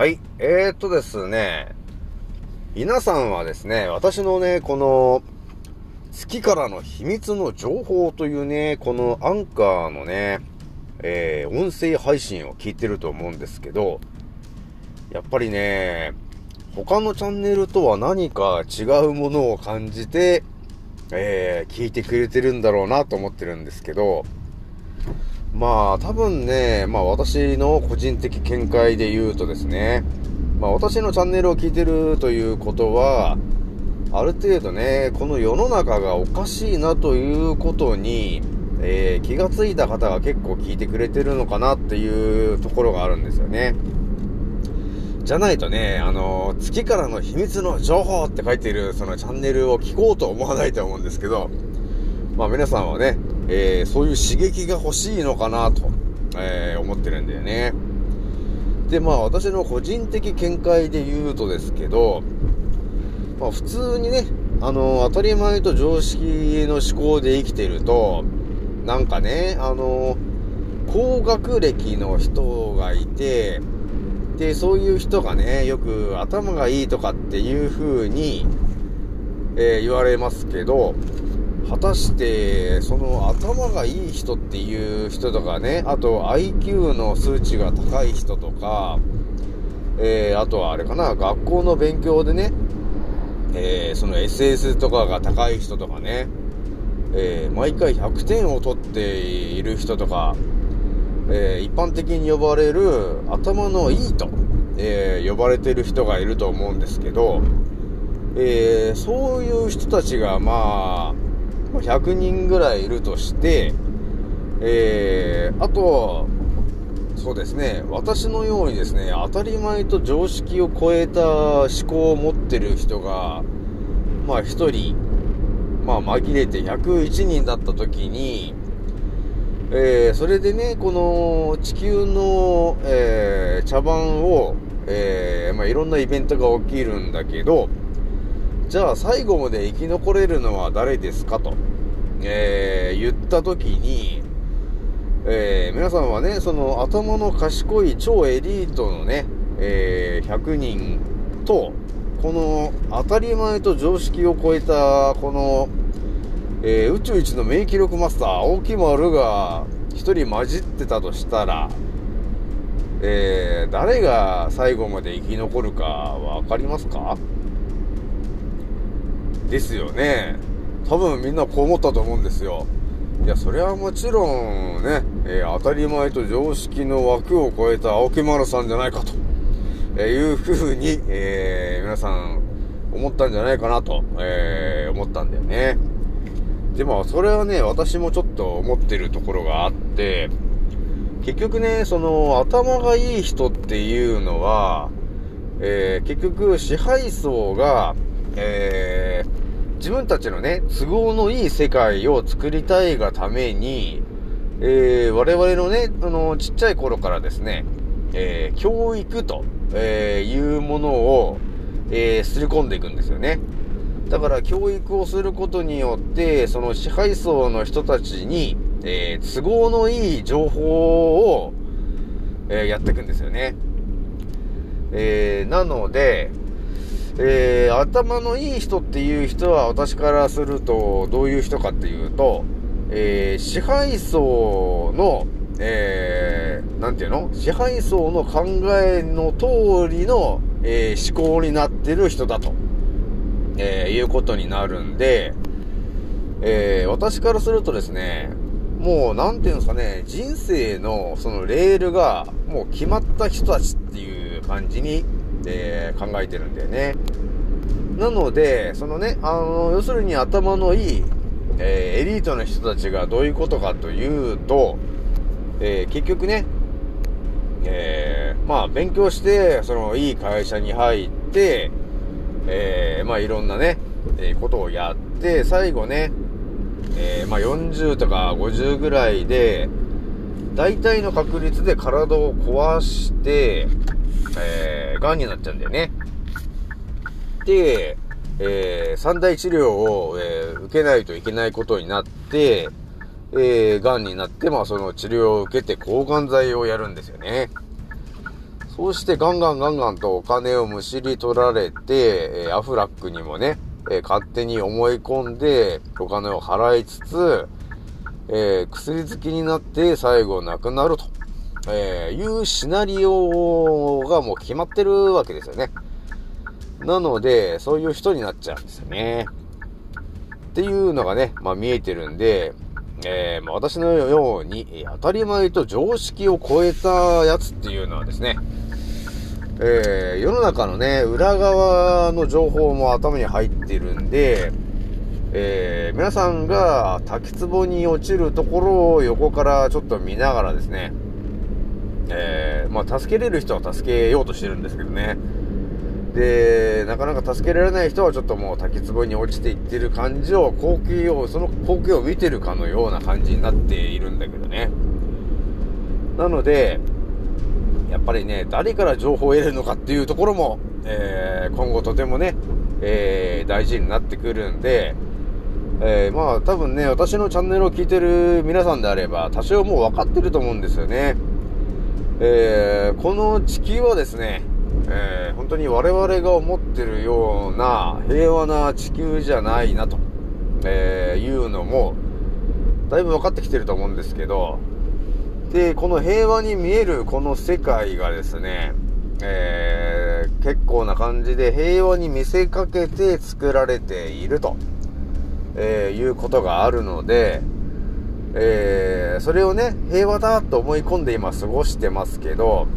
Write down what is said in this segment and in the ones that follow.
はい。えー、っとですね、皆さんはですね、私のね、この、月からの秘密の情報というね、このアンカーのね、えー、音声配信を聞いてると思うんですけど、やっぱりね、他のチャンネルとは何か違うものを感じて、えー、聞いてくれてるんだろうなと思ってるんですけど、まあ多分ね、まあ私の個人的見解で言うとですね、まあ私のチャンネルを聞いてるということは、ある程度ね、この世の中がおかしいなということに、えー、気がついた方が結構聞いてくれてるのかなっていうところがあるんですよね。じゃないとね、あの、月からの秘密の情報って書いてるそのチャンネルを聞こうと思わないと思うんですけど、まあ皆さんはね、えー、そういう刺激が欲しいのかなと、えー、思ってるんだよね。で、まあ私の個人的見解で言うとですけど、まあ普通にね、あの、当たり前と常識の思考で生きてると、なんかね、あの、高学歴の人がいて、で、そういう人がね、よく頭がいいとかっていう風に、えー、言われますけど、果たしてその頭がいい人っていう人とかねあと IQ の数値が高い人とか、えー、あとはあれかな学校の勉強でね、えー、その SS とかが高い人とかね、えー、毎回100点を取っている人とか、え一般的に呼ばれる頭のいいと、え呼ばれてる人がいると思うんですけど、えそういう人たちがまあ100人ぐらいいるとして、えー、あと、そうですね、私のようにですね、当たり前と常識を超えた思考を持ってる人が、まあ1人、まあ紛れて101人だった時に、えー、それでね、この地球の、えー、茶番を、えー、まあいろんなイベントが起きるんだけど、じゃあ最後まで生き残れるのは誰ですかと、えー、言った時に、えー、皆さんはね、その頭の賢い超エリートのね、えー、100人と、この当たり前と常識を超えた、この、えー、宇宙一の免疫力マスター、青木丸が一人混じってたとしたら、えー、誰が最後まで生き残るかわかりますか？ですよね。多分みんなこう思ったと思うんですよ。いや、それはもちろんね、えー、当たり前と常識の枠を超えた青木丸さんじゃないかと、えー、いうふうに、えー、皆さん思ったんじゃないかなと、え思ったんだよね。でも、それはね、私もちょっと思ってるところがあって、結局ね、その、頭がいい人っていうのは、え結局、支配層が、えー、自分たちのね、都合のいい世界を作りたいがために、えー、我々のね、あの、ちっちゃい頃からですね、えー、教育と、えー、いうものを、えー、すり込んでいくんですよね。だから教育をすることによって、その支配層の人たちに、えー、都合のいい情報を、えー、やっていくんですよね。えー、なので、えー、頭のいい人っていう人は私からするとどういう人かっていうと、えー、支配層の、えー、なんていうの？支配層の考えの通りの、えー、思考になってる人だと、えー、いうことになるんで、えー、私からするとですね、もう、なんていうんですかね、人生のそのレールがもう決まった人たちっていう感じにえー、考えてるんだよね。なので、そのね、あの、要するに頭のいい、えー、エリートの人たちがどういうことかというと、えー、結局ね、えー、まあ、勉強して、その、いい会社に入って、えー、まあ、いろんなね、えー、ことをやって、最後ね、えー、まあ、40とか50ぐらいで、大体の確率で体を壊して、えー、癌になっちゃうんだよね。で、えー、三大治療を、えー、受けないといけないことになって、えー、癌になって、まあその治療を受けて抗がん剤をやるんですよね。そうしてガンガンガンガンとお金をむしり取られて、えアフラックにもね、え勝手に思い込んでお金を払いつつ、えー、薬好きになって最後亡くなると、えー、いうシナリオがもう決まってるわけですよね。なので、そういう人になっちゃうんですよね。っていうのがね、まあ見えてるんで、えー、まあ、私のように当たり前と常識を超えたやつっていうのはですね、えー、世の中のね、裏側の情報も頭に入ってるんで、えー、皆さんが滝壺に落ちるところを横からちょっと見ながらですね、えー、まあ、助けれる人は助けようとしてるんですけどね。で、なかなか助けられない人はちょっともう滝壺に落ちていってる感じを、光景を、その光景を見てるかのような感じになっているんだけどね。なので、やっぱりね、誰から情報を得るのかっていうところも、えー、今後とてもね、えー、大事になってくるんで、えー、まあ多分ね、私のチャンネルを聞いてる皆さんであれば、多少もう分かってると思うんですよね。えー、この地球はですね、えー、本当に我々が思ってるような平和な地球じゃないなと、えー、いうのも、だいぶ分かってきてると思うんですけど、で、この平和に見えるこの世界がですね、えー、結構な感じで平和に見せかけて作られていると。え、いうことがあるので、えー、それをね、平和だと思い込んで今過ごしてますけど、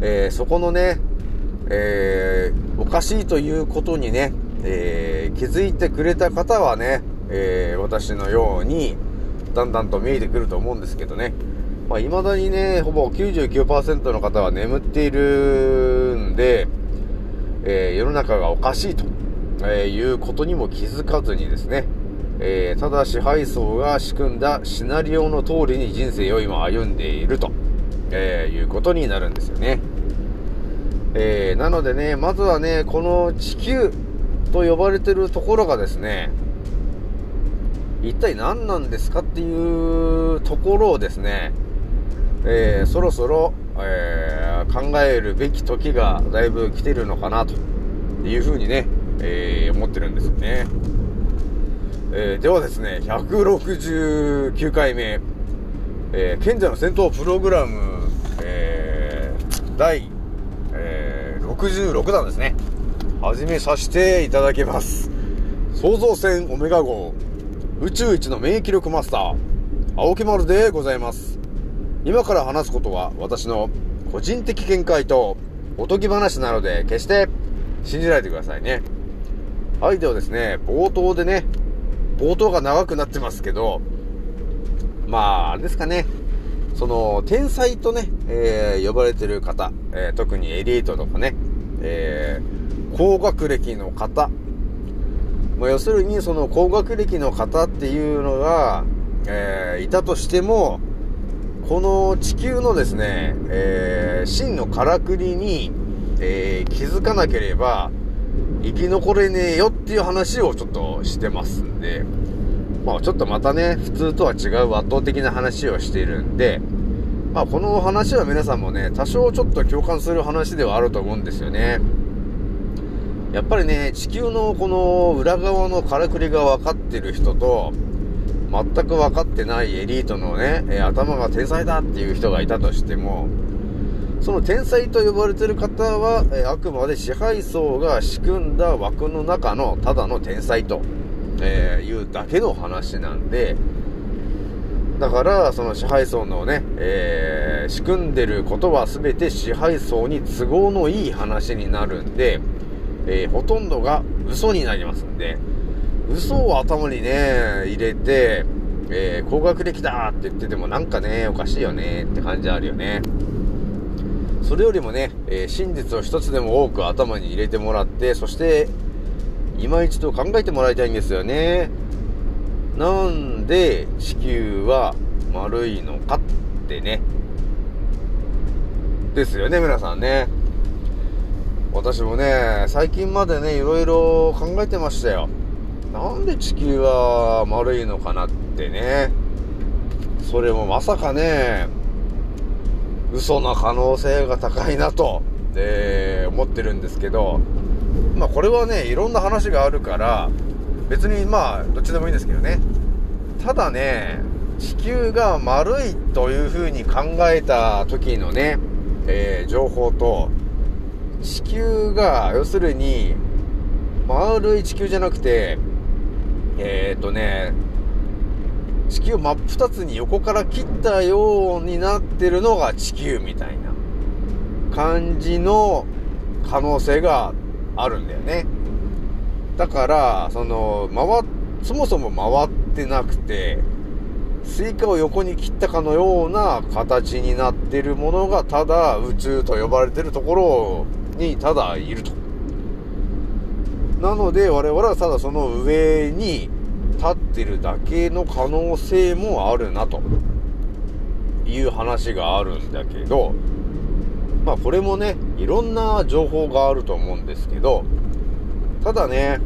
えー、そこのね、えー、おかしいということにね、え、気づいてくれた方はね、え、私のように、だんだんと見えてくると思うんですけどね。まあ、未だにね、ほぼ99%の方は眠っているんで、え、世の中がおかしいと。え、いうことにも気づかずにですね、えー、ただ支配層が仕組んだシナリオの通りに人生を今歩んでいると、えー、いうことになるんですよね。えー、なのでね、まずはね、この地球と呼ばれてるところがですね、一体何なんですかっていうところをですね、えー、そろそろ、えー、考えるべき時がだいぶ来てるのかなというふうにね、えー、思ってるんですよね。えー、ではですね、169回目、えー、賢者の戦闘プログラム、えー、第、えー、66弾ですね。始めさせていただきます。創造船オメガ号、宇宙一の免疫力マスター、青木丸でございます。今から話すことは私の個人的見解とおとぎ話なので決して信じないでくださいね。はい、ではですね、冒頭でね、冒頭が長くなってますけど、まあ、あれですかね、その、天才とね、えー、呼ばれてる方、えー、特にエリートとかね、えー、高学歴の方、まあ、要するにその高学歴の方っていうのが、えー、いたとしても、この地球のですね、えー、真のからくりに、えー、気づかなければ、生き残れねえよっていう話をちょっとしてますんで、まあちょっとまたね、普通とは違う圧倒的な話をしているんで、まあこの話は皆さんもね、多少ちょっと共感する話ではあると思うんですよね。やっぱりね、地球のこの裏側のからくりが分かってる人と、全く分かってないエリートのね、頭が天才だっていう人がいたとしても、その天才と呼ばれてる方は、えあくまで支配層が仕組んだ枠の中のただの天才と、えいうだけの話なんで、だから、その支配層のね、えー、仕組んでることは全て支配層に都合のいい話になるんで、えー、ほとんどが嘘になりますんで、嘘を頭にね、入れて、えー、高学歴だって言っててもなんかね、おかしいよねって感じあるよね。それよりもね、えー、真実を一つでも多く頭に入れてもらって、そして、今一度考えてもらいたいんですよね。なんで地球は丸いのかってね。ですよね、皆さんね。私もね、最近までね、いろいろ考えてましたよ。なんで地球は丸いのかなってね。それもまさかね、嘘の可能性が高いなと、えー、思ってるんですけど、まあこれはね、いろんな話があるから、別にまあ、どっちでもいいんですけどね。ただね、地球が丸いというふうに考えた時のね、えー、情報と、地球が、要するに、丸い地球じゃなくて、えー、っとね、地球真っ二つに横から切ったようになってるのが地球みたいな感じの可能性があるんだよね。だから、その、回、そもそも回ってなくて、スイカを横に切ったかのような形になってるものがただ宇宙と呼ばれてるところにただいると。なので我々はただその上に立ってるだけの可能性もあるなという話があるんだけど、まあこれもね、いろんな情報があると思うんですけど、ただね、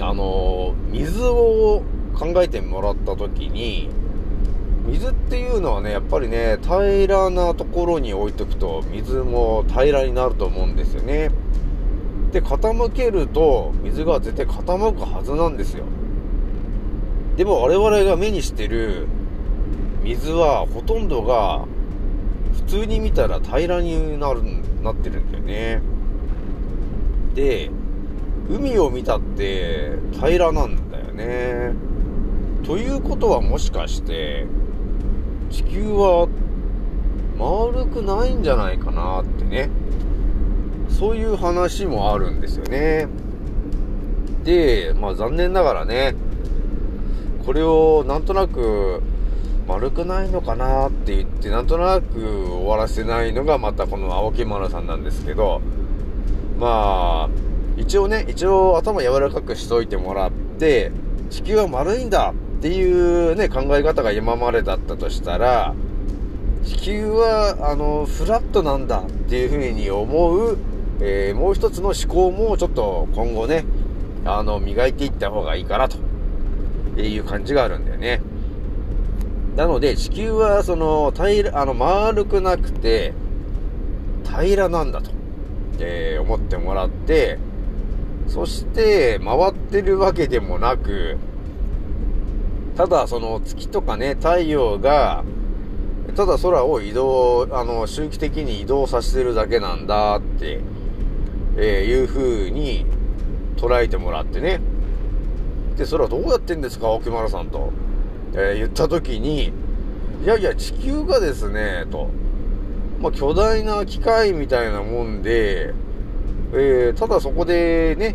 あの水を考えてもらった時に、水っていうのはね、やっぱりね、平らなところに置いとくと、水も平らになると思うんですよね。で、傾けると、水が絶対傾くはずなんですよ。でも我々が目にしてる水は、ほとんどが、普通に見たら平らになる、なってるんだよね。で、海を見たって平らなんだよね。ということはもしかして、地球は丸くないんじゃないかなってね。そういう話もあるんですよね。で、まあ残念ながらね、これをなんとなく丸くないのかなって言って、なんとなく終わらせないのがまたこの青木丸さんなんですけど、まあ、一応ね、一応頭柔らかくしといてもらって、地球は丸いんだっていうね、考え方が今までだったとしたら、地球は、あの、フラットなんだっていうふうに思う、えー、もう一つの思考もちょっと今後ね、あの、磨いていった方がいいかなと。いう感じがあるんだよね。なので、地球はその、平ら、あの、丸くなくて、平らなんだと、えー、思ってもらって、そして、回ってるわけでもなく、ただその月とかね、太陽が、ただ空を移動、あの、周期的に移動させてるだけなんだって、えー、いう風に捉えてもらってね。で、それはどうやってんですか、沖丸さんと。えー、言った時に、いやいや、地球がですね、と。まあ、巨大な機械みたいなもんで、えー、ただそこでね、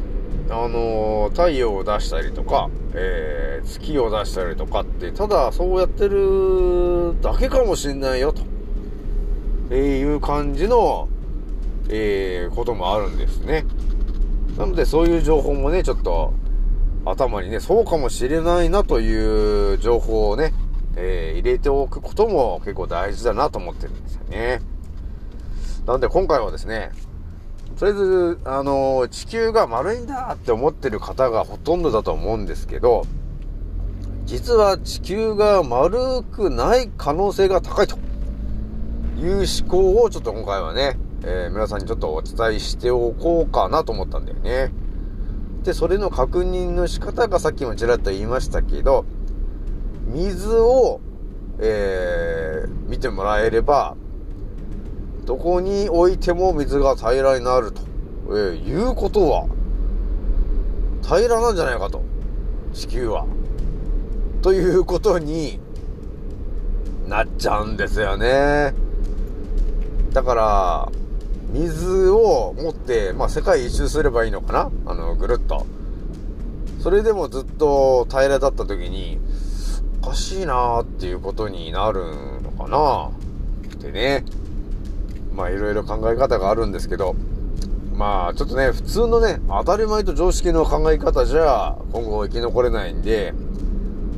あのー、太陽を出したりとか、えー、月を出したりとかって、ただそうやってるだけかもしんないよ、と、えいう感じの、えー、こともあるんですね。なのでそういう情報もね、ちょっと頭にね、そうかもしれないなという情報をね、えー、入れておくことも結構大事だなと思ってるんですよね。なので今回はですね、とりあえず、あの、地球が丸いんだって思ってる方がほとんどだと思うんですけど、実は地球が丸くない可能性が高いという思考をちょっと今回はね、えー、皆さんにちょっとお伝えしておこうかなと思ったんだよね。で、それの確認の仕方がさっきもちらっと言いましたけど、水を、えー、見てもらえれば、どこに置いても水が平らになると、えー、いうことは、平らなんじゃないかと。地球は。ということになっちゃうんですよね。だから、水を持って、まあ、世界一周すればいいのかな？あの、ぐるっと。それでもずっと平らだった時に、おかしいなーっていうことになるのかな？ってね。まあいろいろ考え方があるんですけど、まあちょっとね、普通のね、当たり前と常識の考え方じゃ今後生き残れないんで、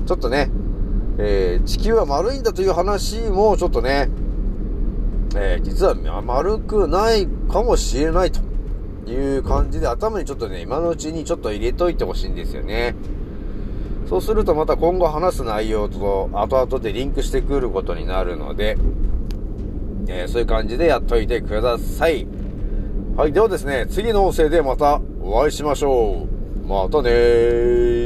ちょっとね、えー、地球は丸いんだという話もちょっとね、えー、実は丸くないかもしれないという感じで頭にちょっとね、今のうちにちょっと入れといてほしいんですよね。そうするとまた今後話す内容と後々でリンクしてくることになるので、えー、そういう感じでやっといてください。はい。ではですね、次の音声でまたお会いしましょう。またねー。